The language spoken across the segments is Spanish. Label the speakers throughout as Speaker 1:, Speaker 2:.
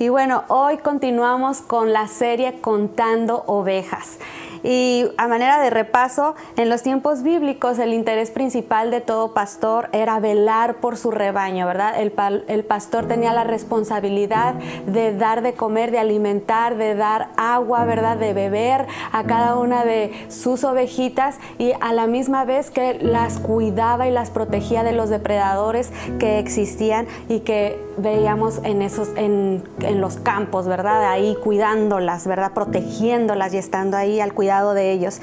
Speaker 1: Y bueno, hoy continuamos con la serie Contando Ovejas. Y a manera de repaso, en los tiempos bíblicos el interés principal de todo pastor era velar por su rebaño, ¿verdad? El, el, pastor tenía la responsabilidad de dar de comer, de alimentar, de dar agua, ¿verdad? De beber a cada una de sus ovejitas y a la misma vez que las cuidaba y las protegía de los depredadores que existían y que veíamos en esos en, en los campos, ¿verdad? Ahí cuidándolas, ¿verdad? Protegiéndolas y estando ahí al cuidado de ellos.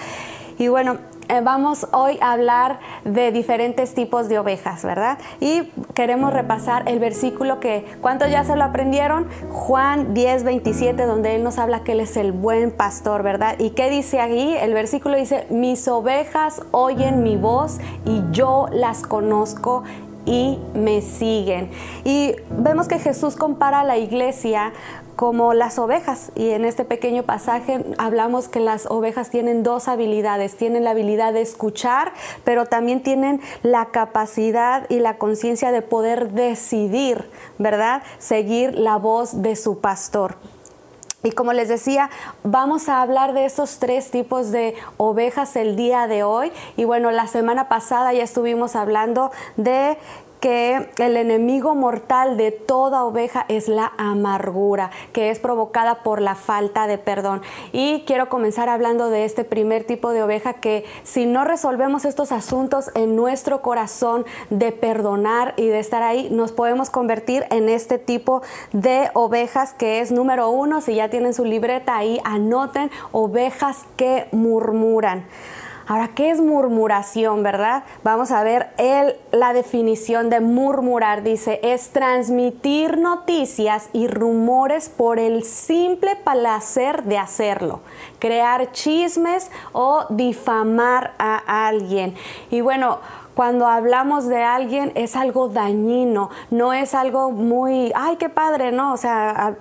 Speaker 1: Y bueno, eh, vamos hoy a hablar de diferentes tipos de ovejas, ¿verdad? Y queremos repasar el versículo que, ¿cuántos ya se lo aprendieron? Juan 10, 27, donde Él nos habla que Él es el buen pastor, ¿verdad? ¿Y qué dice ahí? El versículo dice, mis ovejas oyen mi voz y yo las conozco y me siguen. Y vemos que Jesús compara a la iglesia como las ovejas. Y en este pequeño pasaje hablamos que las ovejas tienen dos habilidades. Tienen la habilidad de escuchar, pero también tienen la capacidad y la conciencia de poder decidir, ¿verdad? Seguir la voz de su pastor. Y como les decía, vamos a hablar de esos tres tipos de ovejas el día de hoy. Y bueno, la semana pasada ya estuvimos hablando de que el enemigo mortal de toda oveja es la amargura, que es provocada por la falta de perdón. Y quiero comenzar hablando de este primer tipo de oveja que si no resolvemos estos asuntos en nuestro corazón de perdonar y de estar ahí, nos podemos convertir en este tipo de ovejas que es número uno. Si ya tienen su libreta ahí, anoten ovejas que murmuran. Ahora, ¿qué es murmuración, verdad? Vamos a ver el, la definición de murmurar. Dice, es transmitir noticias y rumores por el simple placer de hacerlo, crear chismes o difamar a alguien. Y bueno, cuando hablamos de alguien es algo dañino, no es algo muy, ay, qué padre, ¿no? O sea,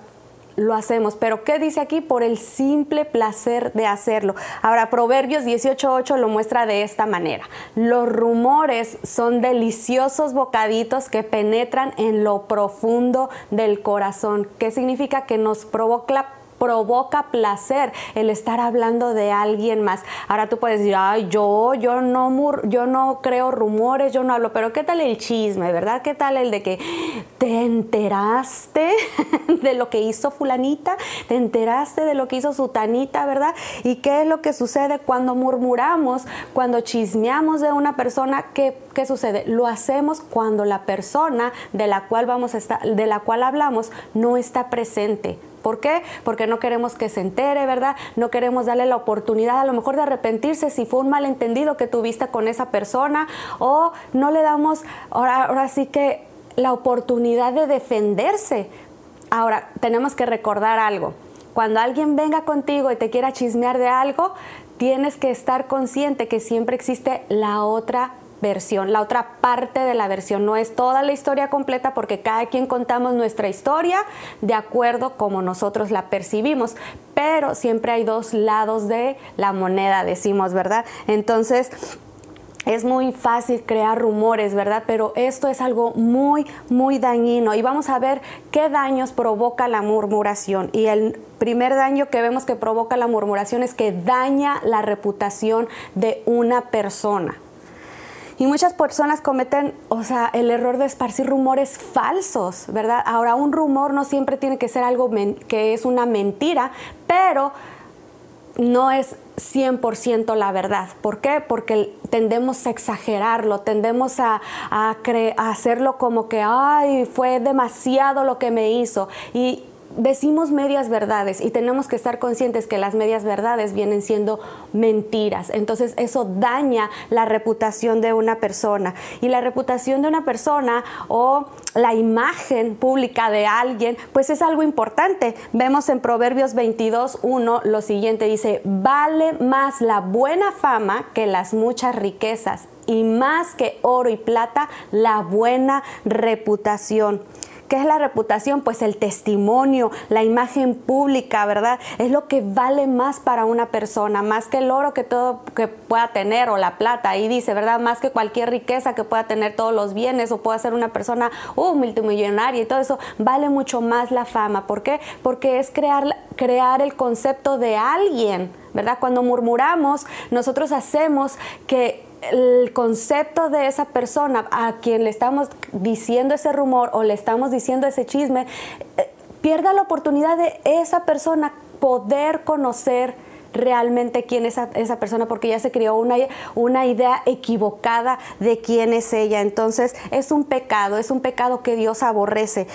Speaker 1: lo hacemos. Pero ¿qué dice aquí? Por el simple placer de hacerlo. Ahora, Proverbios 18.8 lo muestra de esta manera. Los rumores son deliciosos bocaditos que penetran en lo profundo del corazón. ¿Qué significa? Que nos provoca provoca placer el estar hablando de alguien más. Ahora tú puedes decir, ay, yo, yo no, yo no creo rumores, yo no hablo, pero ¿qué tal el chisme, verdad? ¿Qué tal el de que te enteraste de lo que hizo fulanita? ¿Te enteraste de lo que hizo sutanita, verdad? ¿Y qué es lo que sucede cuando murmuramos, cuando chismeamos de una persona? ¿Qué, qué sucede? Lo hacemos cuando la persona de la cual vamos a estar, de la cual hablamos no está presente ¿Por qué? Porque no queremos que se entere, ¿verdad? No queremos darle la oportunidad a lo mejor de arrepentirse si fue un malentendido que tuviste con esa persona o no le damos ahora, ahora sí que la oportunidad de defenderse. Ahora, tenemos que recordar algo. Cuando alguien venga contigo y te quiera chismear de algo, tienes que estar consciente que siempre existe la otra versión, la otra parte de la versión. No es toda la historia completa porque cada quien contamos nuestra historia de acuerdo como nosotros la percibimos, pero siempre hay dos lados de la moneda, decimos, ¿verdad? Entonces, es muy fácil crear rumores, ¿verdad? Pero esto es algo muy, muy dañino. Y vamos a ver qué daños provoca la murmuración. Y el primer daño que vemos que provoca la murmuración es que daña la reputación de una persona. Y muchas personas cometen, o sea, el error de esparcir rumores falsos, ¿verdad? Ahora, un rumor no siempre tiene que ser algo que es una mentira, pero no es 100% la verdad. ¿Por qué? Porque tendemos a exagerarlo, tendemos a, a, a hacerlo como que, ay, fue demasiado lo que me hizo. Y decimos medias verdades y tenemos que estar conscientes que las medias verdades vienen siendo mentiras. Entonces eso daña la reputación de una persona. Y la reputación de una persona o la imagen pública de alguien, pues es algo importante. Vemos en Proverbios 22.1 lo siguiente, dice, vale más la buena fama que las muchas riquezas y más que oro y plata, la buena reputación. ¿Qué es la reputación? Pues el testimonio, la imagen pública, ¿verdad? Es lo que vale más para una persona, más que el oro que todo que pueda tener o la plata. Ahí dice, ¿verdad? Más que cualquier riqueza que pueda tener todos los bienes o pueda ser una persona uh, multimillonaria y todo eso, vale mucho más la fama. ¿Por qué? Porque es crear, crear el concepto de alguien, ¿verdad? Cuando murmuramos, nosotros hacemos que el concepto de esa persona a quien le estamos diciendo ese rumor o le estamos diciendo ese chisme, eh, pierda la oportunidad de esa persona poder conocer realmente quién es esa, persona porque ya se creó una, una idea equivocada de quién es ella. Entonces es un pecado, es un pecado que Dios aborrece.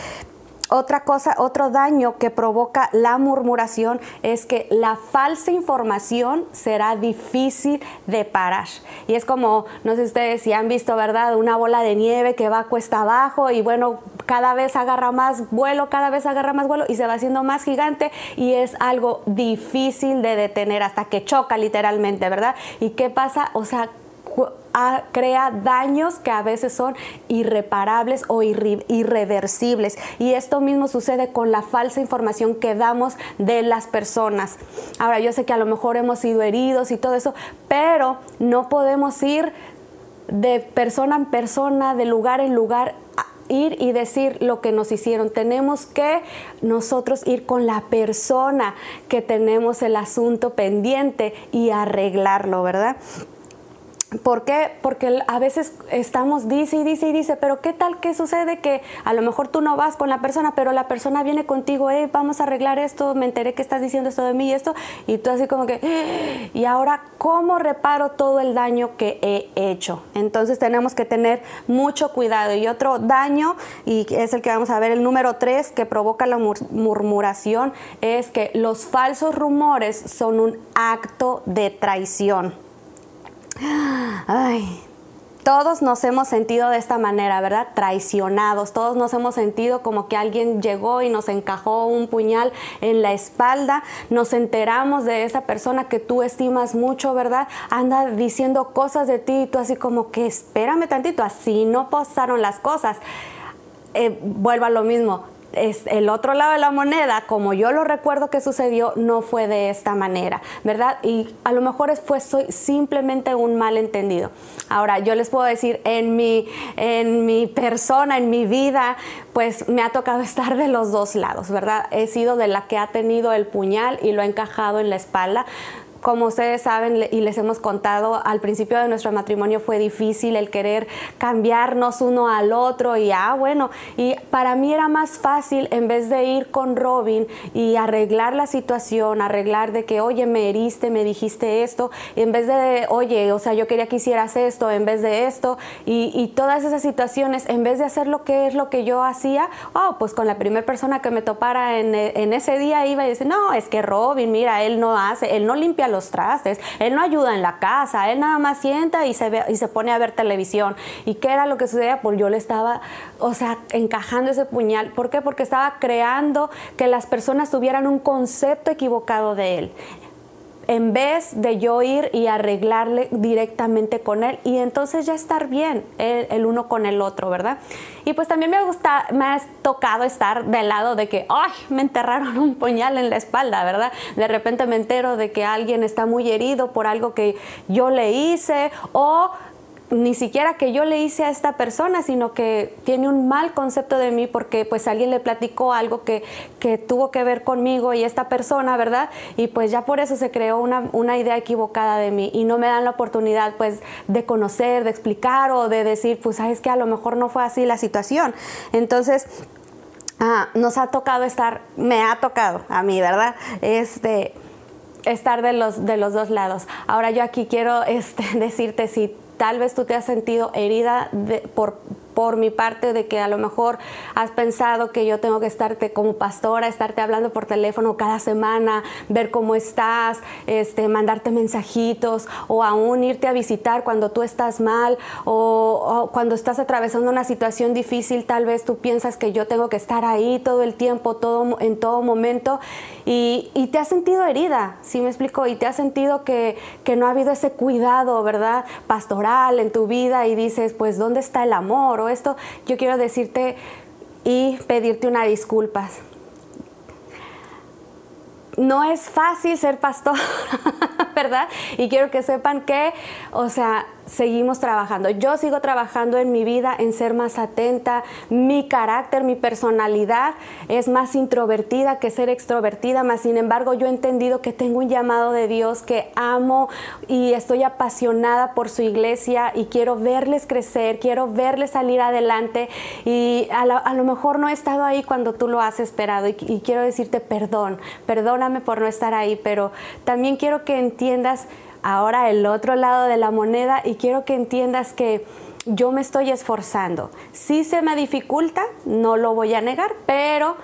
Speaker 1: Otra cosa, otro daño que provoca la murmuración es que la falsa información será difícil de parar. Y es como, no sé ustedes si han visto, ¿verdad? Una bola de nieve que va cuesta abajo y bueno, cada vez agarra más vuelo, cada vez agarra más vuelo y se va haciendo más gigante y es algo difícil de detener hasta que choca literalmente, ¿verdad? ¿Y qué pasa? O sea, crea daños que a veces son irreparables o irreversibles. Y esto mismo sucede con la falsa información que damos de las personas. Ahora, yo sé que a lo mejor hemos sido heridos y todo eso, pero no podemos ir de persona en persona, de lugar en lugar ir y decir lo que nos hicieron. Tenemos que nosotros ir con la persona que tenemos el asunto pendiente y arreglarlo, ¿verdad? ¿Por qué? Porque a veces estamos, dice y dice y dice, pero ¿qué tal que sucede que a lo mejor tú no vas con la persona, pero la persona viene contigo, hey, vamos a arreglar esto, me enteré que estás diciendo esto de mí y esto, y tú así como que, ah, y ahora, ¿cómo reparo todo el daño que he hecho? Entonces tenemos que tener mucho cuidado. Y otro daño, y es el que vamos a ver, el número tres, que provoca la murmuración, es que los falsos rumores son un acto de traición. Ay, todos nos hemos sentido de esta manera, ¿verdad? Traicionados. Todos nos hemos sentido como que alguien llegó y nos encajó un puñal en la espalda. Nos enteramos de esa persona que tú estimas mucho, ¿verdad? Anda diciendo cosas de ti y tú así como que espérame tantito, así no pasaron las cosas. Eh, vuelvo a lo mismo, es el otro lado de la moneda, como yo lo recuerdo que sucedió, no fue de esta manera, ¿verdad? Y a lo mejor fue simplemente un malentendido. Ahora, yo les puedo decir, en mi, en mi persona, en mi vida, pues me ha tocado estar de los dos lados, ¿verdad? He sido de la que ha tenido el puñal y lo ha encajado en la espalda como ustedes saben y les hemos contado, al principio de nuestro matrimonio fue difícil el querer cambiarnos uno al otro y ah, bueno, y para mí era más fácil en vez de ir con Robin y arreglar la situación, arreglar de que, oye, me heriste, me dijiste esto, en vez de, oye, o sea, yo quería que hicieras esto, en vez de esto, y, todas esas situaciones, en vez de hacer lo que es lo que yo hacía, oh, pues con la primera persona que me topara en, en ese día iba y decía, no, es que Robin, mira, él no hace, él no limpia los trastes, él no ayuda en la casa, él nada más sienta y se, ve, y se pone a ver televisión. ¿Y qué era lo que sucedía? Pues yo le estaba, o sea, encajando ese puñal. ¿Por qué? Porque estaba creando que las personas tuvieran un concepto equivocado de él en vez de yo ir y arreglarle directamente con él y entonces ya estar bien el, uno con el otro, ¿verdad? Y pues también me gusta, me ha tocado estar del lado de que, ay, me enterraron un puñal en la espalda, ¿verdad? De repente me entero de que alguien está muy herido por algo que yo le hice o ni siquiera que yo le hice a esta persona, sino que tiene un mal concepto de mí porque pues alguien le platicó algo que, que tuvo que ver conmigo y esta persona, ¿verdad? Y pues ya por eso se creó una, una, idea equivocada de mí y no me dan la oportunidad pues de conocer, de explicar o de decir, pues sabes que a lo mejor no fue así la situación. Entonces, ah, nos ha tocado estar, me ha tocado a mí, ¿verdad? Este estar de los, de los dos lados. Ahora yo aquí quiero este, decirte si tal vez tú te has sentido herida por, por mi parte de que a lo mejor has pensado que yo tengo que estarte como pastora, estarte hablando por teléfono cada semana, ver cómo estás, este, mandarte mensajitos o aún irte a visitar cuando tú estás mal o, cuando estás atravesando una situación difícil, tal vez tú piensas que yo tengo que estar ahí todo el tiempo, todo, en todo momento y, y te has sentido herida, ¿sí me explico? Y te has sentido que, que no ha habido ese cuidado, ¿verdad? Pastoral en tu vida y dices, pues, ¿dónde está el amor? Esto, yo quiero decirte y pedirte una disculpas. No es fácil ser pastor, ¿verdad? Y quiero que sepan que, o sea, seguimos trabajando. Yo sigo trabajando en mi vida en ser más atenta. Mi carácter, mi personalidad es más introvertida que ser extrovertida, más sin embargo yo he entendido que tengo un llamado de Dios que amo y estoy apasionada por su iglesia y quiero verles crecer, quiero verles salir adelante y a, lo mejor no he estado ahí cuando tú lo has esperado y quiero decirte perdón, perdóname por no estar ahí, pero también quiero que entiendas ahora el otro lado de la moneda y quiero que entiendas que yo me estoy esforzando. Si se me dificulta, no lo voy a negar, pero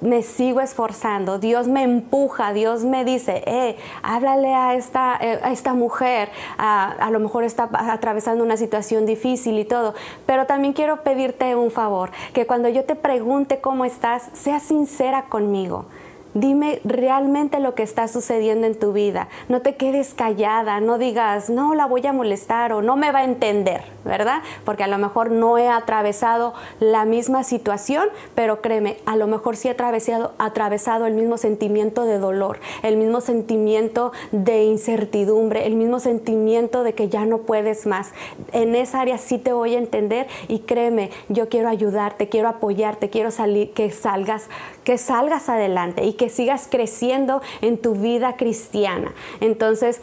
Speaker 1: me sigo esforzando, Dios me empuja, Dios me dice, eh, háblale a esta, eh, a esta mujer, a, a, lo mejor está atravesando una situación difícil y todo, pero también quiero pedirte un favor, que cuando yo te pregunte cómo estás, seas sincera conmigo. Dime realmente lo que está sucediendo en tu vida. No te quedes callada, no digas, no la voy a molestar o no me va a entender, ¿verdad? Porque a lo mejor no he atravesado la misma situación, pero créeme, a lo mejor sí he atravesado, el mismo sentimiento de dolor, el mismo sentimiento de incertidumbre, el mismo sentimiento de que ya no puedes más. En esa área sí te voy a entender y créeme, yo quiero ayudarte, quiero apoyarte, quiero salir, que salgas, que salgas adelante y que sigas creciendo en tu vida cristiana. Entonces,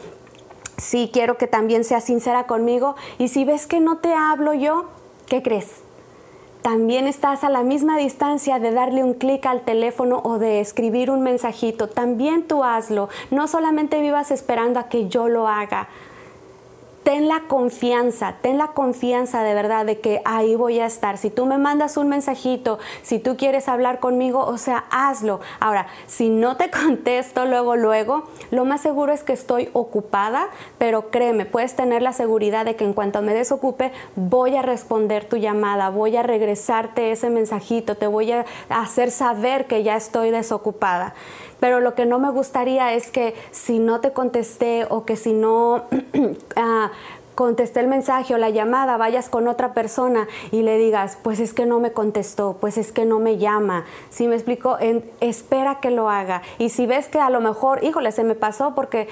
Speaker 1: sí quiero que también seas sincera conmigo y si ves que no te hablo yo, ¿qué crees? También estás a la misma distancia de darle un clic al teléfono o de escribir un mensajito. También tú hazlo. No solamente vivas esperando a que yo lo haga ten la confianza, ten la confianza de verdad de que ahí voy a estar. Si tú me mandas un mensajito, si tú quieres hablar conmigo, o sea, hazlo. Ahora, si no te contesto luego, luego, lo más seguro es que estoy ocupada, pero créeme, puedes tener la seguridad de que en cuanto me desocupe, voy a responder tu llamada, voy a regresarte ese mensajito, te voy a hacer saber que ya estoy desocupada pero lo que no me gustaría es que si no te contesté o que si no ah, contesté el mensaje o la llamada, vayas con otra persona y le digas, pues es que no me contestó, pues es que no me llama. Si me explico, espera que lo haga. Y si ves que a lo mejor, híjole, se me pasó porque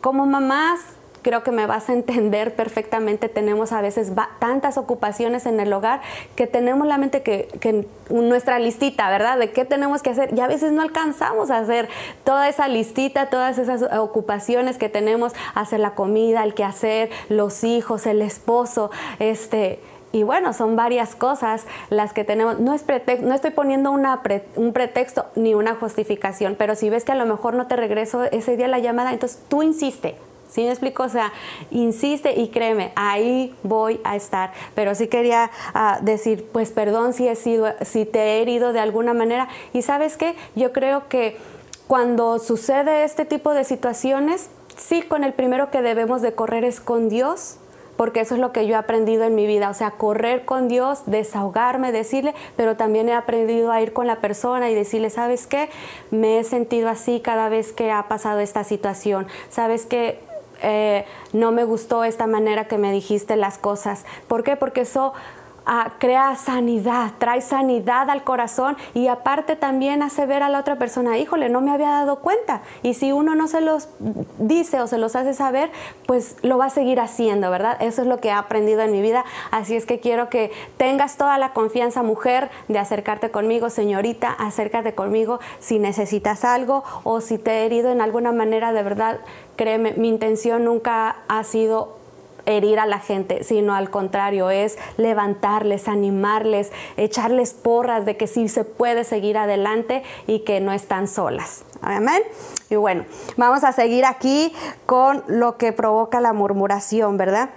Speaker 1: como mamás creo que me vas a entender perfectamente. Tenemos a veces tantas ocupaciones en el hogar que tenemos la mente que, que, nuestra listita, ¿verdad? De qué tenemos que hacer y a veces no alcanzamos a hacer toda esa listita, todas esas ocupaciones que tenemos, hacer la comida, el quehacer, los hijos, el esposo, este... Y bueno, son varias cosas las que tenemos. No, es no estoy poniendo una un pretexto ni una justificación, pero si ves que a lo mejor no te regreso ese día la llamada, entonces tú insiste, ¿Sí me explico? O sea, insiste y créeme, ahí voy a estar. Pero sí quería ah, decir, pues perdón si he sido, si te he herido de alguna manera. Y sabes qué, yo creo que cuando sucede este tipo de situaciones, sí, con el primero que debemos de correr es con Dios, porque eso es lo que yo he aprendido en mi vida, o sea, correr con Dios, desahogarme, decirle, pero también he aprendido a ir con la persona y decirle, ¿sabes qué? Me he sentido así cada vez que ha pasado esta situación, ¿sabes qué? Eh, no me gustó esta manera que me dijiste las cosas. ¿Por qué? Porque eso crea sanidad, trae sanidad al corazón y aparte también hace ver a la otra persona, híjole, no me había dado cuenta. Y si uno no se los dice o se los hace saber, pues lo va a seguir haciendo, ¿verdad? Eso es lo que he aprendido en mi vida. Así es que quiero que tengas toda la confianza, mujer, de acercarte conmigo, señorita, acércate conmigo si necesitas algo o si te he herido en alguna manera, de verdad, créeme, mi intención nunca ha sido herir a la gente, sino al contrario, es levantarles, animarles, echarles porras de que sí se puede seguir adelante y que no están solas. Amén. Y bueno, vamos a seguir aquí con lo que provoca la murmuración, ¿verdad?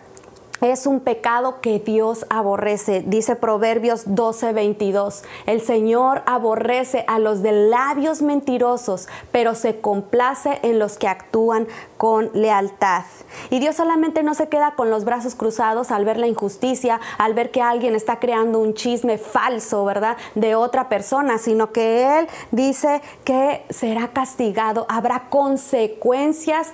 Speaker 1: es un pecado que Dios aborrece. Dice Proverbios 12, 22. El Señor aborrece a los de labios mentirosos, pero se complace en los que actúan con lealtad. Y Dios solamente no se queda con los brazos cruzados al ver la injusticia, al ver que alguien está creando un chisme falso, ¿verdad? De otra persona, sino que Él dice que será castigado, habrá consecuencias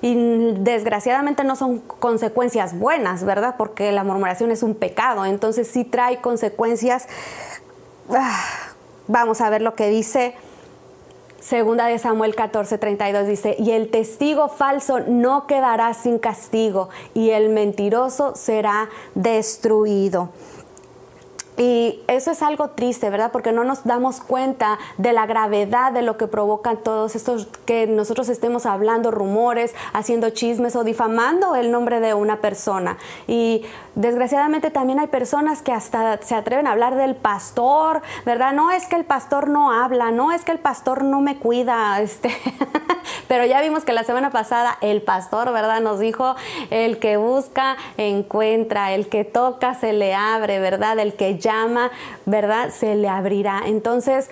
Speaker 1: y desgraciadamente no son consecuencias buenas, ¿verdad? Porque la murmuración es un pecado, entonces sí trae consecuencias ah, vamos a ver lo que dice Segunda de Samuel 14, 32 dice, y el testigo falso no quedará sin castigo, y el mentiroso será destruido. Y eso es algo triste, ¿verdad? Porque no nos damos cuenta de la gravedad de lo que provocan todos estos que nosotros estemos hablando rumores, haciendo chismes o difamando el nombre de una persona. Y desgraciadamente también hay personas que hasta se atreven a hablar del pastor, ¿verdad? No es que el pastor no habla, no es que el pastor no me cuida, este. Pero ya vimos que la semana pasada el pastor, ¿verdad? Nos dijo, el que busca, encuentra, el que toca, se le abre, ¿verdad? El que llama, ¿verdad? Se le abrirá. Entonces,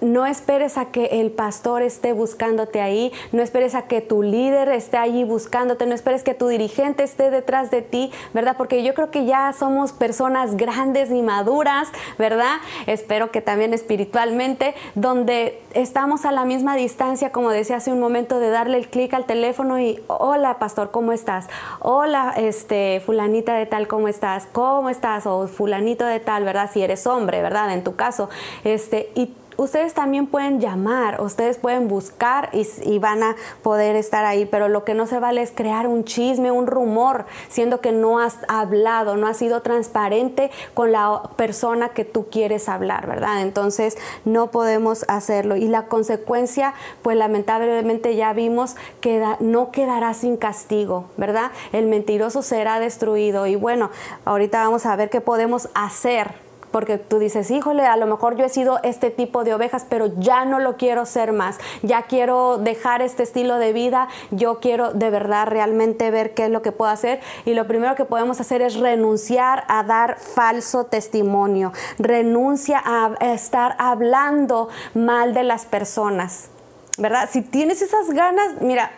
Speaker 1: no esperes a que el pastor esté buscándote ahí, no esperes a que tu líder esté allí buscándote, no esperes que tu dirigente esté detrás de ti, ¿verdad? Porque yo creo que ya somos personas grandes y maduras, ¿verdad? Espero que también espiritualmente, donde estamos a la misma distancia, como decía hace un momento, de darle el clic al teléfono y, hola pastor, ¿cómo estás? Hola, este, fulanita de tal, ¿cómo estás? ¿Cómo estás? O fulanito de tal, ¿verdad? Si eres hombre, ¿verdad? En tu caso, este, y ustedes también pueden llamar, ustedes pueden buscar y, van a poder estar ahí, pero lo que no se vale es crear un chisme, un rumor, siendo que no has hablado, no has sido transparente con la persona que tú quieres hablar, ¿verdad? Entonces no podemos hacerlo y la consecuencia, pues lamentablemente ya vimos que no quedará sin castigo, ¿verdad? El mentiroso será destruido y bueno, ahorita vamos a ver qué podemos hacer porque tú dices, híjole, a lo mejor yo he sido este tipo de ovejas, pero ya no lo quiero ser más, ya quiero dejar este estilo de vida, yo quiero de verdad realmente ver qué es lo que puedo hacer y lo primero que podemos hacer es renunciar a dar falso testimonio, renuncia a estar hablando mal de las personas. ¿Verdad? Si tienes esas ganas, mira,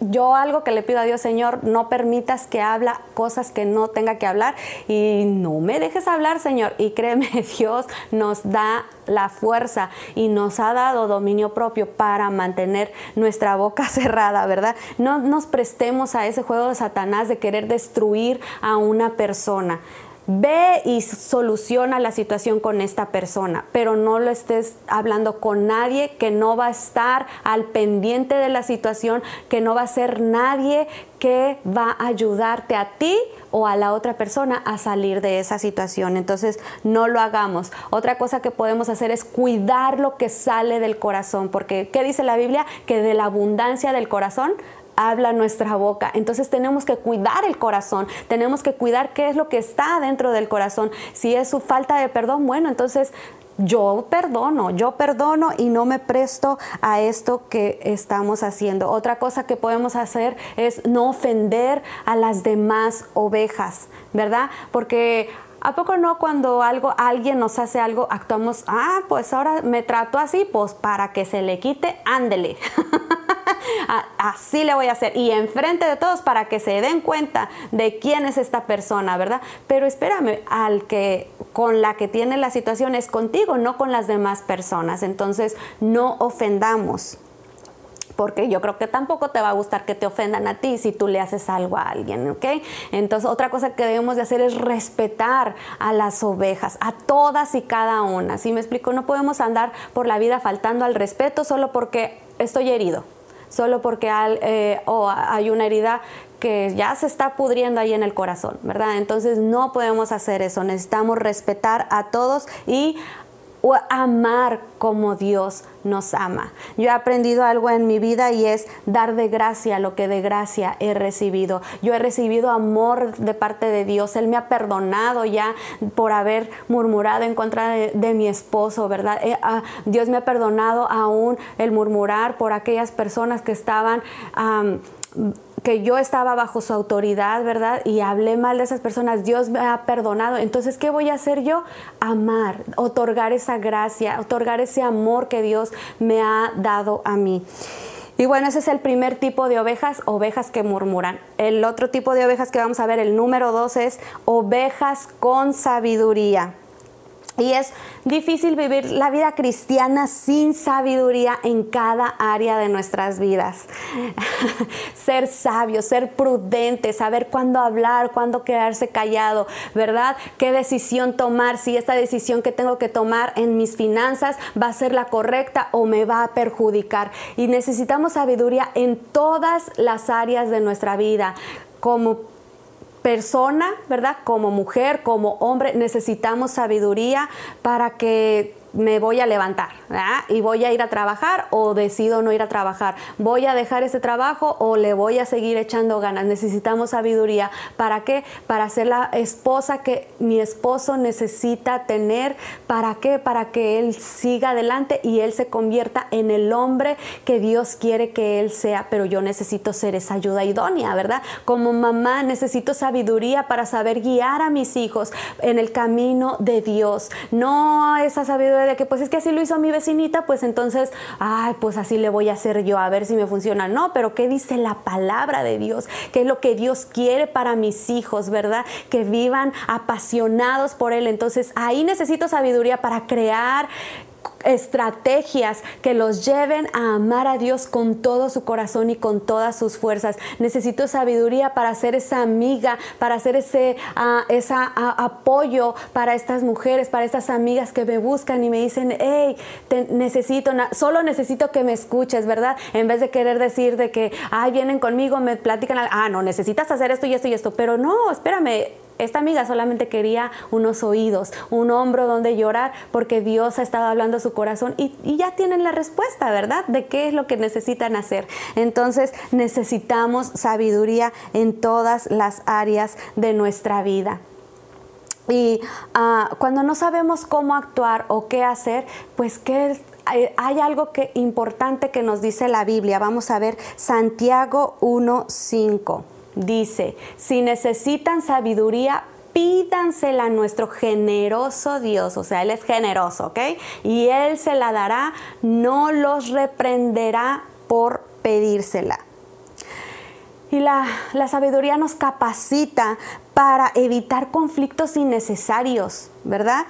Speaker 1: yo algo que le pido a Dios, Señor, no permitas que habla cosas que no tenga que hablar y no me dejes hablar, Señor. Y créeme, Dios nos da la fuerza y nos ha dado dominio propio para mantener nuestra boca cerrada, ¿verdad? No nos prestemos a ese juego de Satanás de querer destruir a una persona. Ve y soluciona la situación con esta persona, pero no lo estés hablando con nadie que no va a estar al pendiente de la situación, que no va a ser nadie que va a ayudarte a ti o a la otra persona a salir de esa situación. Entonces, no lo hagamos. Otra cosa que podemos hacer es cuidar lo que sale del corazón, porque ¿qué dice la Biblia? Que de la abundancia del corazón habla nuestra boca. Entonces tenemos que cuidar el corazón, tenemos que cuidar qué es lo que está dentro del corazón. Si es su falta de perdón, bueno, entonces yo perdono, yo perdono y no me presto a esto que estamos haciendo. Otra cosa que podemos hacer es no ofender a las demás ovejas, ¿verdad? Porque ¿A poco no cuando algo, alguien nos hace algo, actuamos, ah, pues ahora me trato así, pues para que se le quite, ándele. así le voy a hacer. Y enfrente de todos para que se den cuenta de quién es esta persona, ¿verdad? Pero espérame, al que con la que tiene la situación es contigo, no con las demás personas. Entonces, no ofendamos porque yo creo que tampoco te va a gustar que te ofendan a ti si tú le haces algo a alguien, ¿ok? Entonces, otra cosa que debemos de hacer es respetar a las ovejas, a todas y cada una. ¿Sí me explico? No podemos andar por la vida faltando al respeto solo porque estoy herido solo porque eh, hay una herida que ya se está pudriendo ahí en el corazón, ¿verdad? Entonces no podemos hacer eso, necesitamos respetar a todos y amar como Dios nos ama. Yo he aprendido algo en mi vida y es dar de gracia lo que de gracia he recibido. Yo he recibido amor de parte de Dios. Él me ha perdonado ya por haber murmurado en contra de, mi esposo, ¿verdad? Eh, ah, Dios me ha perdonado aún el murmurar por aquellas personas que estaban que yo estaba bajo su autoridad, ¿verdad? Y hablé mal de esas personas, Dios me ha perdonado. Entonces, ¿qué voy a hacer yo? Amar, otorgar esa gracia, otorgar ese amor que Dios me ha dado a mí. Y bueno, ese es el primer tipo de ovejas, ovejas que murmuran. El otro tipo de ovejas que vamos a ver, el número dos es ovejas con sabiduría. Y es difícil vivir la vida cristiana sin sabiduría en cada área de nuestras vidas. ser sabio, ser prudente, saber cuándo hablar, cuándo quedarse callado, ¿verdad? ¿Qué decisión tomar? Si esta decisión que tengo que tomar en mis finanzas va a ser la correcta o me va a perjudicar. Y necesitamos sabiduría en todas las áreas de nuestra vida, como persona, ¿verdad? Como mujer, como hombre, necesitamos sabiduría para que me voy a levantar y voy a ir a trabajar o decido no ir a trabajar. Voy a dejar ese trabajo o le voy a seguir echando ganas. Necesitamos sabiduría. ¿Para qué? Para ser la esposa que mi esposo necesita tener. ¿Para qué? Para que él siga adelante y él se convierta en el hombre que Dios quiere que él sea. Pero yo necesito ser esa ayuda idónea, ¿verdad? Como mamá necesito sabiduría para saber guiar a mis hijos en el camino de Dios. No esa sabiduría de que pues es que así lo hizo mi vecinita, pues entonces, ay, pues así le voy a hacer yo a ver si me funciona. No, pero ¿qué dice la palabra de Dios? ¿Qué es lo que Dios quiere para mis hijos, verdad? Que vivan apasionados por Él. Entonces ahí necesito sabiduría para crear estrategias que los lleven a amar a Dios con todo su corazón y con todas sus fuerzas. Necesito sabiduría para ser esa amiga, para hacer ese uh, esa, uh, apoyo para estas mujeres, para estas amigas que me buscan y me dicen, hey, te necesito, solo necesito que me escuches, ¿verdad? En vez de querer decir de que, ay, vienen conmigo, me platican, ah, no, necesitas hacer esto y esto y esto, pero no, espérame, esta amiga solamente quería unos oídos, un hombro donde llorar, porque Dios ha estado hablando a su corazón y, ya tienen la respuesta, ¿verdad? De qué es lo que necesitan hacer. Entonces necesitamos sabiduría en todas las áreas de nuestra vida. Y ah, cuando no sabemos cómo actuar o qué hacer, pues que hay algo que, importante que nos dice la Biblia. Vamos a ver Santiago 1.5 dice, si necesitan sabiduría, pídansela a nuestro generoso Dios, o sea, Él es generoso, ¿ok? Y Él se la dará, no los reprenderá por pedírsela. Y la, la, sabiduría nos capacita para evitar conflictos innecesarios, ¿verdad?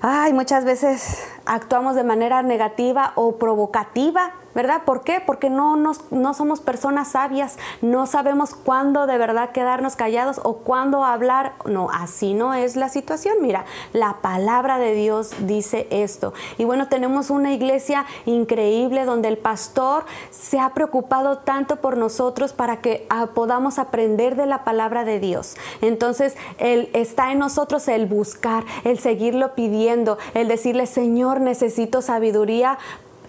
Speaker 1: Ay, muchas veces actuamos de manera negativa o provocativa ¿verdad? ¿Por qué? Porque no, no somos personas sabias, no sabemos cuándo de verdad quedarnos callados o cuándo hablar. No, así no es la situación. Mira, la palabra de Dios dice esto. Y bueno, tenemos una iglesia increíble donde el pastor se ha preocupado tanto por nosotros para que ah, podamos aprender de la palabra de Dios. Entonces, él, está en nosotros el buscar, el seguirlo pidiendo, el decirle, Señor, necesito sabiduría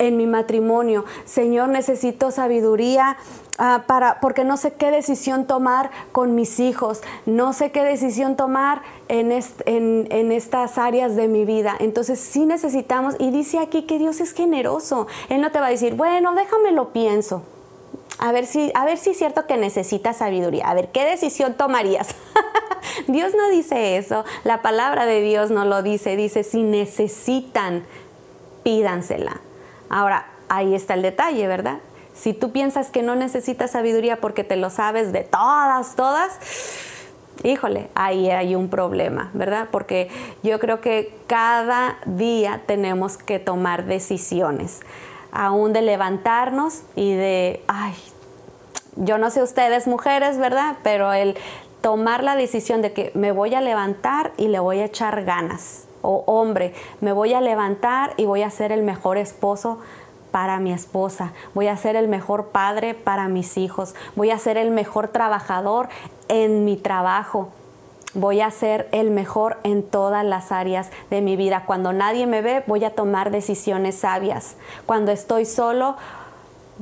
Speaker 1: en mi matrimonio. Señor, necesito sabiduría ah, para, porque no sé qué decisión tomar con mis hijos, no sé qué decisión tomar en, en, estas áreas de mi vida. Entonces sí necesitamos, y dice aquí que Dios es generoso. Él no te va a decir, bueno, déjame lo pienso. A ver si, a ver si es cierto que necesitas sabiduría. A ver, ¿qué decisión tomarías? Dios no dice eso. La palabra de Dios no lo dice. Dice, si necesitan, pídansela. Ahora, ahí está el detalle, ¿verdad? Si tú piensas que no necesitas sabiduría porque te lo sabes de todas, todas, híjole, ahí hay un problema, ¿verdad? Porque yo creo que cada día tenemos que tomar decisiones, aún de levantarnos y de, ay, yo no sé ustedes mujeres, ¿verdad? Pero el tomar la decisión de que me voy a levantar y le voy a echar ganas o hombre, me voy a levantar y voy a ser el mejor esposo para mi esposa, voy a ser el mejor padre para mis hijos, voy a ser el mejor trabajador en mi trabajo, voy a ser el mejor en todas las áreas de mi vida. Cuando nadie me ve, voy a tomar decisiones sabias. Cuando estoy solo,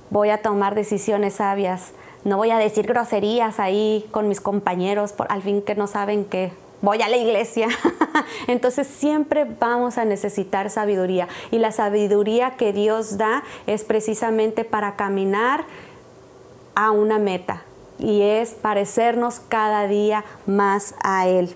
Speaker 1: voy a tomar decisiones sabias. No voy a decir groserías ahí con mis compañeros, por, al fin que no saben que voy a la iglesia. Entonces siempre vamos a necesitar sabiduría y la sabiduría que Dios da es precisamente para caminar a una meta y es parecernos cada día más a Él.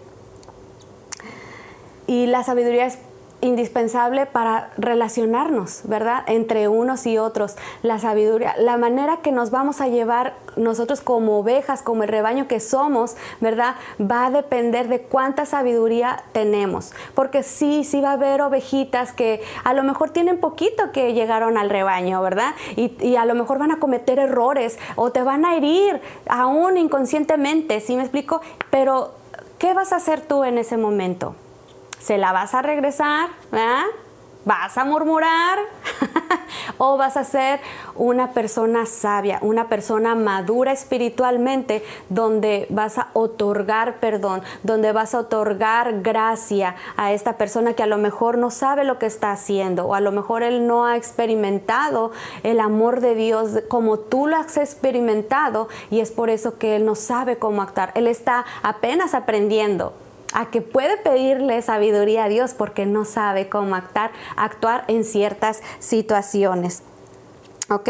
Speaker 1: Y la sabiduría es indispensable para relacionarnos, ¿verdad? Entre unos y otros. La sabiduría, la manera que nos vamos a llevar nosotros como ovejas, como el rebaño que somos, ¿verdad? Va a depender de cuánta sabiduría tenemos. Porque sí, sí va a haber ovejitas que a lo mejor tienen poquito que llegaron al rebaño, ¿verdad? Y, a lo mejor van a cometer errores o te van a herir aún inconscientemente, ¿sí me explico? Pero, ¿qué vas a hacer tú en ese momento? ¿Se la vas a regresar? ¿Vas a murmurar? ¿O vas a ser una persona sabia, una persona madura espiritualmente, donde vas a otorgar perdón, donde vas a otorgar gracia a esta persona que a lo mejor no sabe lo que está haciendo, o a lo mejor él no ha experimentado el amor de Dios como tú lo has experimentado, y es por eso que él no sabe cómo actuar. Él está apenas aprendiendo a que puede pedirle sabiduría a Dios porque no sabe cómo actuar, actuar en ciertas situaciones. ¿Ok?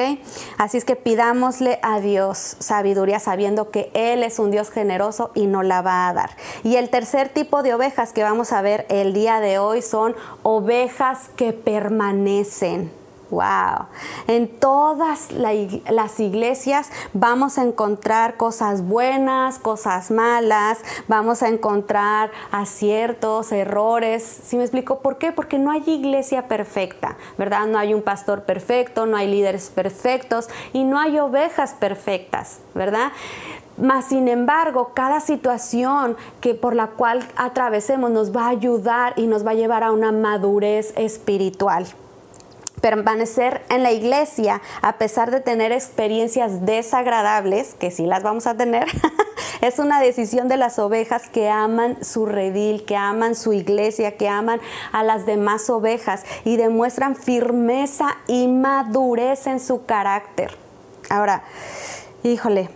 Speaker 1: Así es que pidámosle a Dios sabiduría sabiendo que Él es un Dios generoso y no la va a dar. Y el tercer tipo de ovejas que vamos a ver el día de hoy son ovejas que permanecen. Wow. En todas las iglesias vamos a encontrar cosas buenas, cosas malas, vamos a encontrar aciertos, errores. ¿Sí me explico por qué? Porque no hay iglesia perfecta, ¿verdad? No hay un pastor perfecto, no hay líderes perfectos y no hay ovejas perfectas, ¿verdad? Mas, sin embargo, cada situación que por la cual atravesemos nos va a ayudar y nos va a llevar a una madurez espiritual permanecer en la iglesia a pesar de tener experiencias desagradables, que sí las vamos a tener, es una decisión de las ovejas que aman su redil, que aman su iglesia, que aman a las demás ovejas y demuestran firmeza y madurez en su carácter. Ahora, híjole,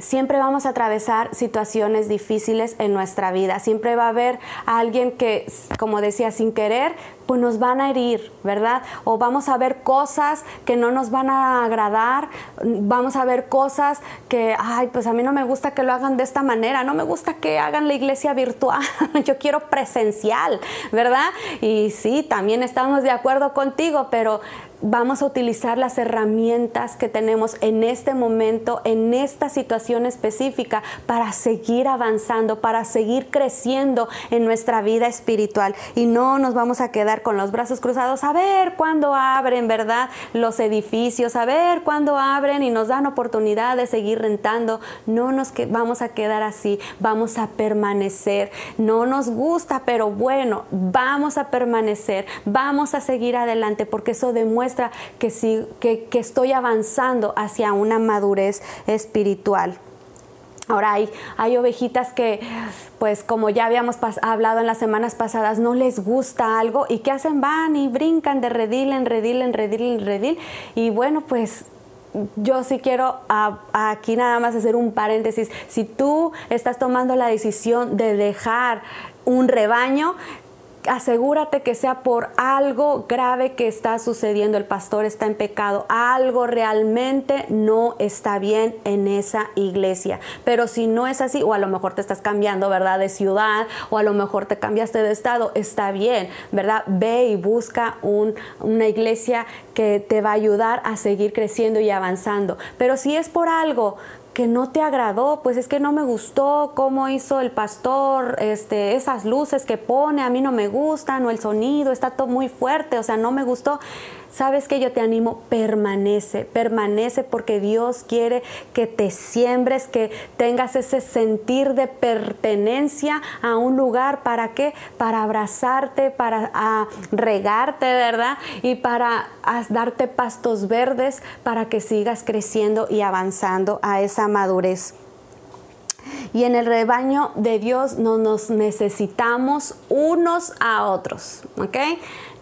Speaker 1: siempre vamos a atravesar situaciones difíciles en nuestra vida. Siempre va a haber alguien que, como decía, sin querer, pues nos van a herir, ¿verdad? O vamos a ver cosas que no nos van a agradar, vamos a ver cosas que, ay, pues a mí no me gusta que lo hagan de esta manera, no me gusta que hagan la iglesia virtual, yo quiero presencial, ¿verdad? Y sí, también estamos de acuerdo contigo, pero vamos a utilizar las herramientas que tenemos en este momento, en esta situación específica, para seguir avanzando, para seguir creciendo en nuestra vida espiritual. Y no nos vamos a quedar con los brazos cruzados a ver cuándo abren, ¿verdad? Los edificios, a ver cuándo abren y nos dan oportunidad de seguir rentando. No nos vamos a quedar así, vamos a permanecer. No nos gusta, pero bueno, vamos a permanecer, vamos a seguir adelante porque eso demuestra que, sí, que, estoy avanzando hacia una madurez espiritual. Ahora hay, hay, ovejitas que, pues como ya habíamos hablado en las semanas pasadas, no les gusta algo y ¿qué hacen? Van y brincan de redil en redil en redil en redil. Y bueno, pues yo sí quiero aquí nada más hacer un paréntesis. Si tú estás tomando la decisión de dejar un rebaño, asegúrate que sea por algo grave que está sucediendo. El pastor está en pecado. Algo realmente no está bien en esa iglesia. Pero si no es así, o a lo mejor te estás cambiando, ¿verdad? De ciudad, o a lo mejor te cambiaste de estado, está bien, ¿verdad? Ve y busca una iglesia que te va a ayudar a seguir creciendo y avanzando. Pero si es por algo que no te agradó, pues es que no me gustó cómo hizo el pastor, este, esas luces que pone, a mí no me gustan, o el sonido está todo muy fuerte, o sea, no me gustó sabes que yo te animo, permanece, permanece porque Dios quiere que te siembres, que tengas ese sentir de pertenencia a un lugar. ¿Para qué? Para abrazarte, para regarte, ¿verdad? Y para darte pastos verdes para que sigas creciendo y avanzando a esa madurez. Y en el rebaño de Dios no nos necesitamos unos a otros, ¿ok?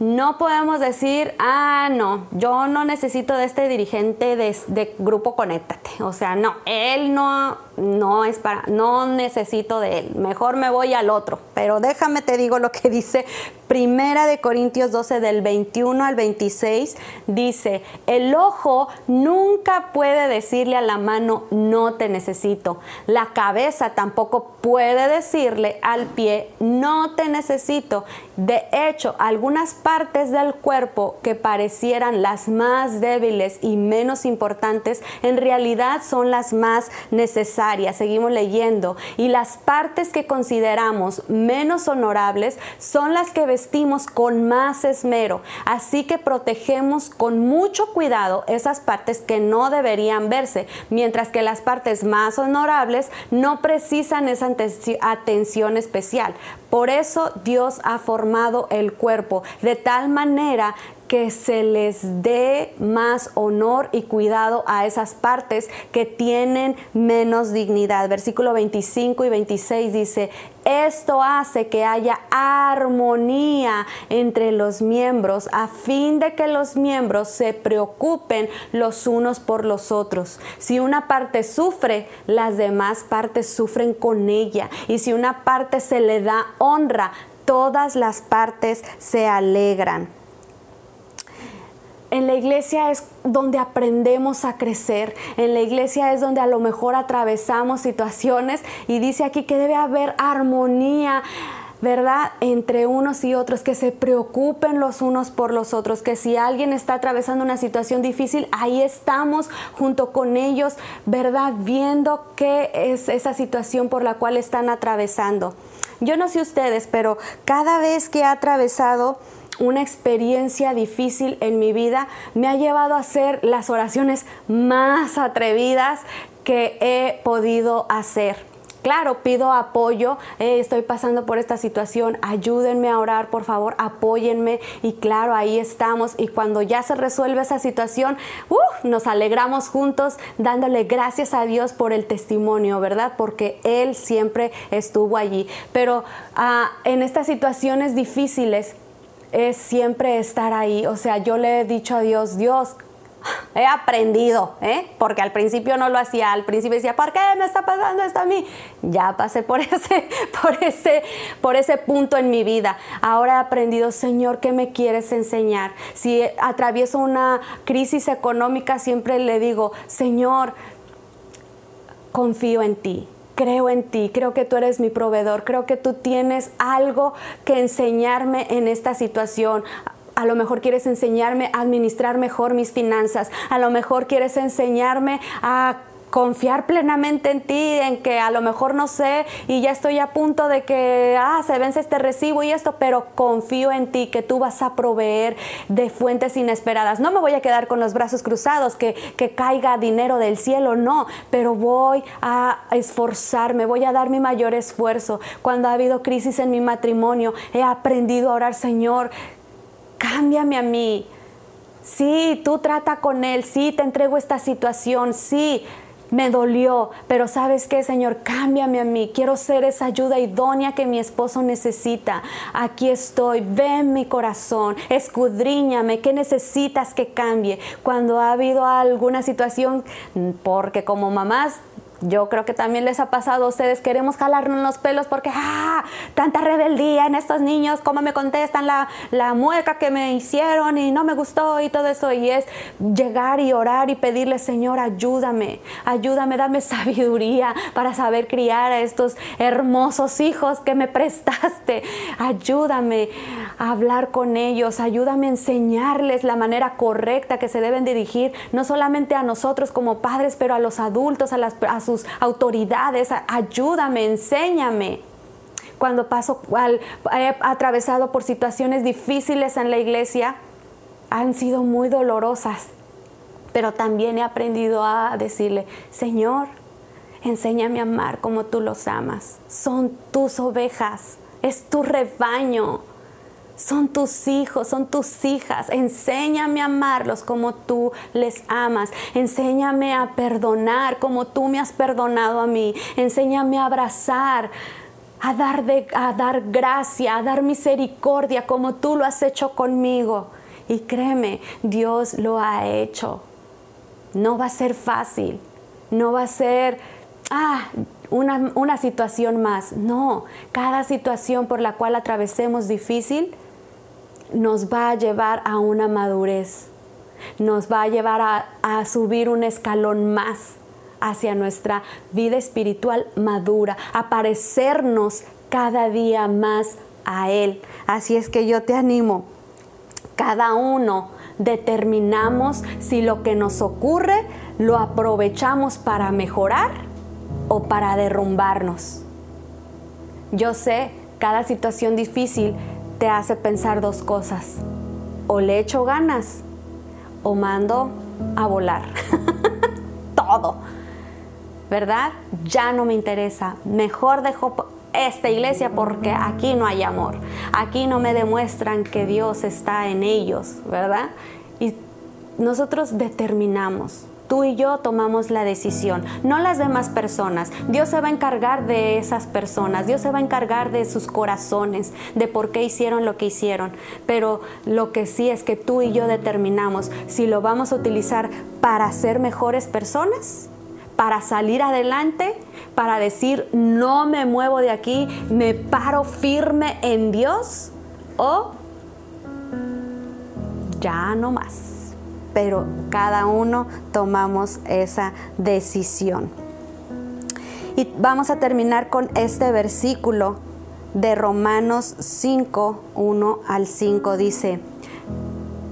Speaker 1: No podemos decir, ah, no, yo no necesito de este dirigente de, grupo Conéctate. O sea, no, él no, no es para, no necesito de él. Mejor me voy al otro. Pero déjame te digo lo que dice Primera de Corintios 12 del 21 al 26. Dice, el ojo nunca puede decirle a la mano, no te necesito. La cabeza cabeza tampoco puede decirle al pie, no te necesito. De hecho, algunas partes del cuerpo que parecieran las más débiles y menos importantes, en realidad son las más necesarias. Seguimos leyendo. Y las partes que consideramos menos honorables son las que vestimos con más esmero. Así que protegemos con mucho cuidado esas partes que no deberían verse, mientras que las partes más honorables no precisan esa atención especial. Por eso Dios ha formado el cuerpo de tal manera que se les dé más honor y cuidado a esas partes que tienen menos dignidad. Versículo 25 y 26 dice, esto hace que haya armonía entre los miembros a fin de que los miembros se preocupen los unos por los otros. Si una parte sufre, las demás partes sufren con ella. Y si una parte se le da honra, todas las partes se alegran. En la iglesia es donde aprendemos a crecer. En la iglesia es donde a lo mejor atravesamos situaciones y dice aquí que debe haber armonía. ¿verdad? Entre unos y otros, que se preocupen los unos por los otros, que si alguien está atravesando una situación difícil, ahí estamos junto con ellos, ¿verdad? Viendo qué es esa situación por la cual están atravesando. Yo no sé ustedes, pero cada vez que he atravesado una experiencia difícil en mi vida me ha llevado a hacer las oraciones más atrevidas que he podido hacer. Claro, pido apoyo, eh, estoy pasando por esta situación, ayúdenme a orar, por favor, apóyenme y claro, ahí estamos y cuando ya se resuelve esa situación, uh, nos alegramos juntos dándole gracias a Dios por el testimonio, ¿verdad? Porque Él siempre estuvo allí. Pero ah, en estas situaciones difíciles, es siempre estar ahí. O sea, yo le he dicho a Dios, Dios, he aprendido, ¿eh? porque al principio no lo hacía, al principio decía, ¿por qué me está pasando esto a mí? Ya pasé por ese, por ese, por ese punto en mi vida. Ahora he aprendido, Señor, ¿qué me quieres enseñar? Si atravieso una crisis económica, siempre le digo, Señor, confío en ti creo en ti, creo que tú eres mi proveedor, creo que tú tienes algo que enseñarme en esta situación. A lo mejor quieres enseñarme a administrar mejor mis finanzas, a lo mejor quieres enseñarme a confiar plenamente en ti, en que a lo mejor no sé y ya estoy a punto de que, ah, se vence este recibo y esto, pero confío en ti, que tú vas a proveer de fuentes inesperadas. No me voy a quedar con los brazos cruzados, que, que caiga dinero del cielo, no, pero voy a esforzarme, voy a dar mi mayor esfuerzo. Cuando ha habido crisis en mi matrimonio, he aprendido a orar, Señor, cámbiame a mí. Sí, tú trata con él, sí, te entrego esta situación, sí, me dolió, pero sabes qué, Señor, cámbiame a mí. Quiero ser esa ayuda idónea que mi esposo necesita. Aquí estoy, ven mi corazón, escudriñame, ¿qué necesitas que cambie? Cuando ha habido alguna situación, porque como mamás yo creo que también les ha pasado a ustedes, queremos jalarnos los pelos porque, ah, tanta rebeldía en estos niños, cómo me contestan la, la mueca que me hicieron y no me gustó y todo eso. Y es llegar y orar y pedirle, Señor, ayúdame, ayúdame, dame sabiduría para saber criar a estos hermosos hijos que me prestaste. Ayúdame a hablar con ellos, ayúdame a enseñarles la manera correcta que se deben dirigir, no solamente a nosotros como padres, pero a los adultos, a, las, a sus autoridades, ayúdame, enséñame. Cuando paso, he atravesado por situaciones difíciles en la iglesia, han sido muy dolorosas, pero también he aprendido a decirle, Señor, enséñame a amar como tú los amas. Son tus ovejas, es tu rebaño son tus hijos, son tus hijas. Enséñame a amarlos como tú les amas. Enséñame a perdonar como tú me has perdonado a mí. Enséñame a abrazar, a dar, a dar gracia, a dar misericordia como tú lo has hecho conmigo. Y créeme, Dios lo ha hecho. No va a ser fácil. No va a ser, ah, una, una situación más. No, cada situación por la cual atravesemos difícil, nos va a llevar a una madurez, nos va a llevar a, subir un escalón más hacia nuestra vida espiritual madura, a parecernos cada día más a Él. Así es que yo te animo, cada uno determinamos si lo que nos ocurre lo aprovechamos para mejorar o para derrumbarnos. Yo sé, cada situación difícil hace pensar dos cosas. O le echo ganas o mando a volar. Todo. ¿Verdad? Ya no me interesa. Mejor dejo esta iglesia porque aquí no hay amor. Aquí no me demuestran que Dios está en ellos, ¿verdad? Y nosotros determinamos. Tú y yo tomamos la decisión, no las demás personas. Dios se va a encargar de esas personas, Dios se va a encargar de sus corazones, de por qué hicieron lo que hicieron. Pero lo que sí es que tú y yo determinamos si lo vamos a utilizar para ser mejores personas para salir adelante, para decir, no me muevo de aquí, me paro firme en Dios, o ya no más. Pero cada uno tomamos esa decisión. Y vamos a terminar con este versículo de Romanos 5, 1 al 5. Dice,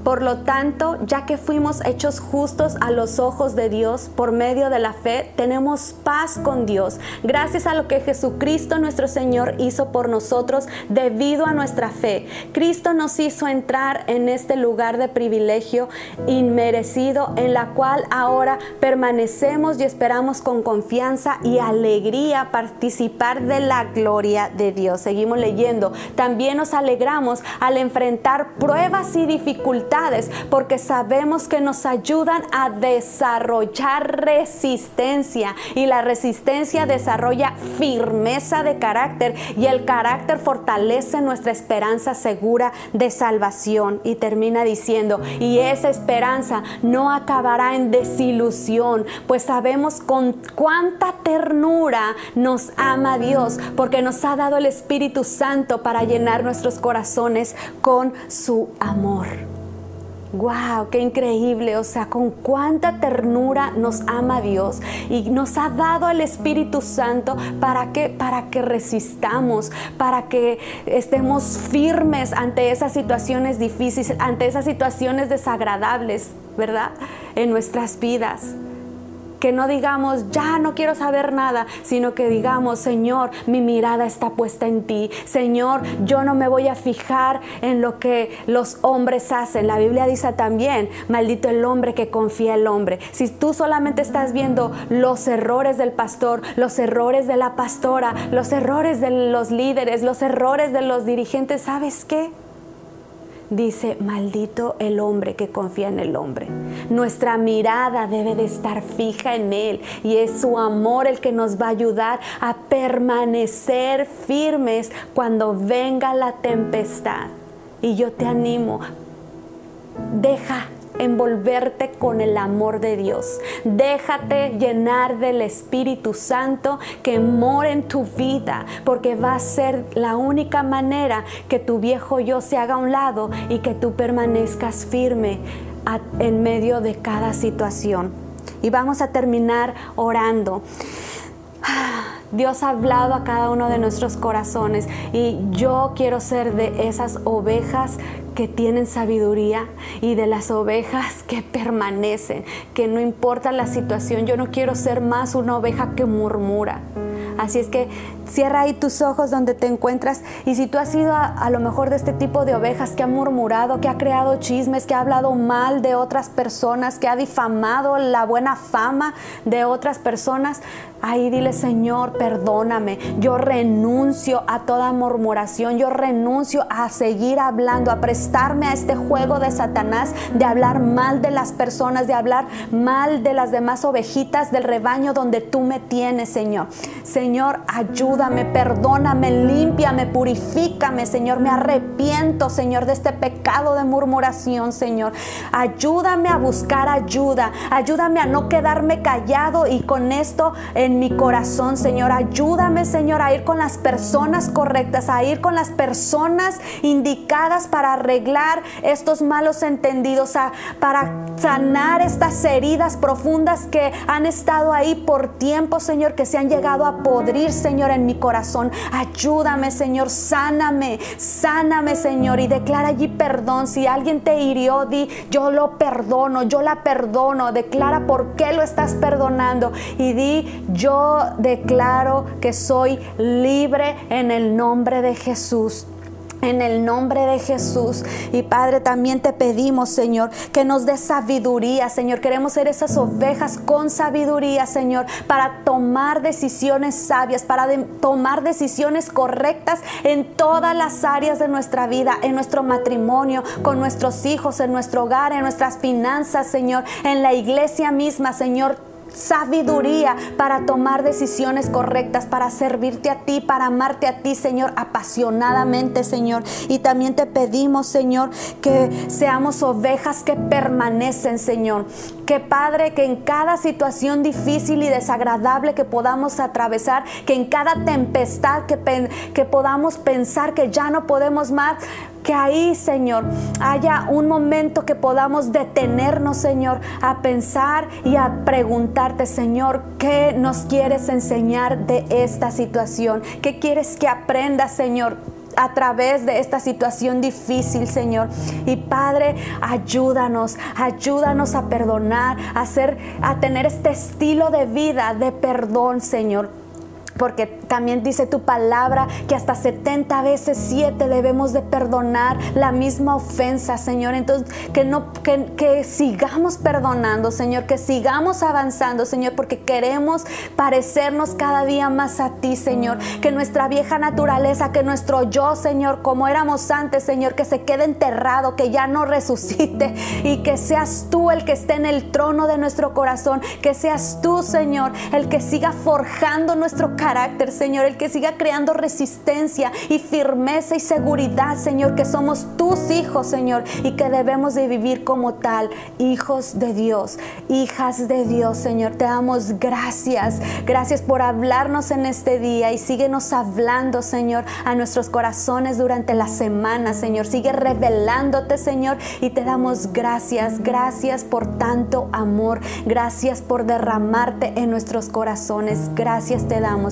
Speaker 1: por lo tanto, ya que fuimos hechos justos a los ojos de Dios por medio de la fe, tenemos paz con Dios, gracias a lo que Jesucristo nuestro Señor hizo por nosotros debido a nuestra fe. Cristo nos hizo entrar en este lugar de privilegio inmerecido en la cual ahora permanecemos y esperamos con confianza y alegría participar de la gloria de Dios. Seguimos leyendo. También nos alegramos al enfrentar pruebas y dificultades porque sabemos que nos ayudan a desarrollar resistencia y la resistencia desarrolla firmeza de carácter y el carácter fortalece nuestra esperanza segura de salvación y termina diciendo y esa esperanza no acabará en desilusión pues sabemos con cuánta ternura nos ama Dios porque nos ha dado el Espíritu Santo para llenar nuestros corazones con su amor. ¡Wow! ¡Qué increíble! O sea, con cuánta ternura nos ama Dios y nos ha dado el Espíritu Santo para que, para que resistamos, para que estemos firmes ante esas situaciones difíciles, ante esas situaciones desagradables, ¿verdad? En nuestras vidas que no digamos, ya no quiero saber nada, sino que digamos, Señor, mi mirada está puesta en ti. Señor, yo no me voy a fijar en lo que los hombres hacen. La Biblia dice también, maldito el hombre que confía en el hombre. Si tú solamente estás viendo los errores del pastor, los errores de la pastora, los errores de los líderes, los errores de los dirigentes, ¿sabes qué? Dice, maldito el hombre que confía en el hombre. Nuestra mirada debe de estar fija en Él y es su amor el que nos va a ayudar a permanecer firmes cuando venga la tempestad. Y yo te animo, deja envolverte con el amor de Dios. Déjate llenar del Espíritu Santo que mora en tu vida, porque va a ser la única manera que tu viejo yo se haga a un lado y que tú permanezcas firme en medio de cada situación. Y vamos a terminar orando. Dios ha hablado a cada uno de nuestros corazones y yo quiero ser de esas ovejas que tienen sabiduría y de las ovejas que permanecen, que no importa la situación, yo no quiero ser más una oveja que murmura. Así es que cierra ahí tus ojos donde te encuentras y si tú has sido a, lo mejor de este tipo de ovejas que ha murmurado, que ha creado chismes, que ha hablado mal de otras personas, que ha difamado la buena fama de otras personas, ahí dile Señor, perdóname, yo renuncio a toda murmuración, yo renuncio a seguir hablando, a prestarme a este juego de Satanás, de hablar mal de las personas, de hablar mal de las demás ovejitas del rebaño donde tú me tienes, Señor. Señor, ayúdame ayúdame, perdóname, límpiame, purifícame, Señor. Me arrepiento, Señor, de este pecado de murmuración, Señor. Ayúdame a buscar ayuda. Ayúdame a no quedarme callado y con esto en mi corazón, Señor. Ayúdame, Señor, a ir con las personas correctas, a ir con las personas indicadas para arreglar estos malos entendidos, para sanar estas heridas profundas que han estado ahí por tiempo, Señor, que se han llegado a podrir, Señor, mi corazón. Ayúdame, Señor, sáname, sáname, Señor, y declara allí perdón. Si alguien te hirió, di, yo lo perdono, yo la perdono. Declara por qué lo estás perdonando y di, yo declaro que soy libre en el nombre de Jesús. En el nombre de Jesús. Y Padre, también te pedimos, Señor, que nos dé sabiduría, Señor. Queremos ser esas ovejas con sabiduría, Señor, para tomar decisiones sabias, para tomar decisiones correctas en todas las áreas de nuestra vida, en nuestro matrimonio, con nuestros hijos, en nuestro hogar, en nuestras finanzas, Señor, en la iglesia misma, Señor sabiduría para tomar decisiones correctas, para servirte a ti, para amarte a ti, Señor, apasionadamente, Señor. Y también te pedimos, Señor, que seamos ovejas que permanecen, Señor. Que Padre, que en cada situación difícil y desagradable que podamos atravesar, que en cada tempestad que, que podamos pensar que ya no podemos más, que ahí, Señor, haya un momento que podamos detenernos, Señor, a pensar y a preguntarte, Señor, ¿qué nos quieres enseñar de esta situación? ¿Qué quieres que aprenda, Señor? a través de esta situación difícil, Señor. Y Padre, ayúdanos, ayúdanos a perdonar, a hacer a tener este estilo de vida de perdón, Señor porque también dice tu palabra que hasta 70 veces 7 debemos de perdonar la misma ofensa, Señor. Entonces, que no que, que, sigamos perdonando, Señor, que sigamos avanzando, Señor, porque queremos parecernos cada día más a ti, Señor. Que nuestra vieja naturaleza, que nuestro yo, Señor, como éramos antes, Señor, que se quede enterrado, que ya no resucite y que seas tú el que esté en el trono de nuestro corazón, que seas tú, Señor, el que siga forjando nuestro corazón carácter, Señor, el que siga creando resistencia y firmeza y seguridad, Señor, que somos tus hijos, Señor, y que debemos de vivir como tal, hijos de Dios, hijas de Dios, Señor. Te damos gracias, gracias por hablarnos en este día y síguenos hablando, Señor, a nuestros corazones durante la semana, Señor. Sigue revelándote, Señor, y te damos gracias, gracias por tanto amor, gracias por derramarte en nuestros corazones, gracias te damos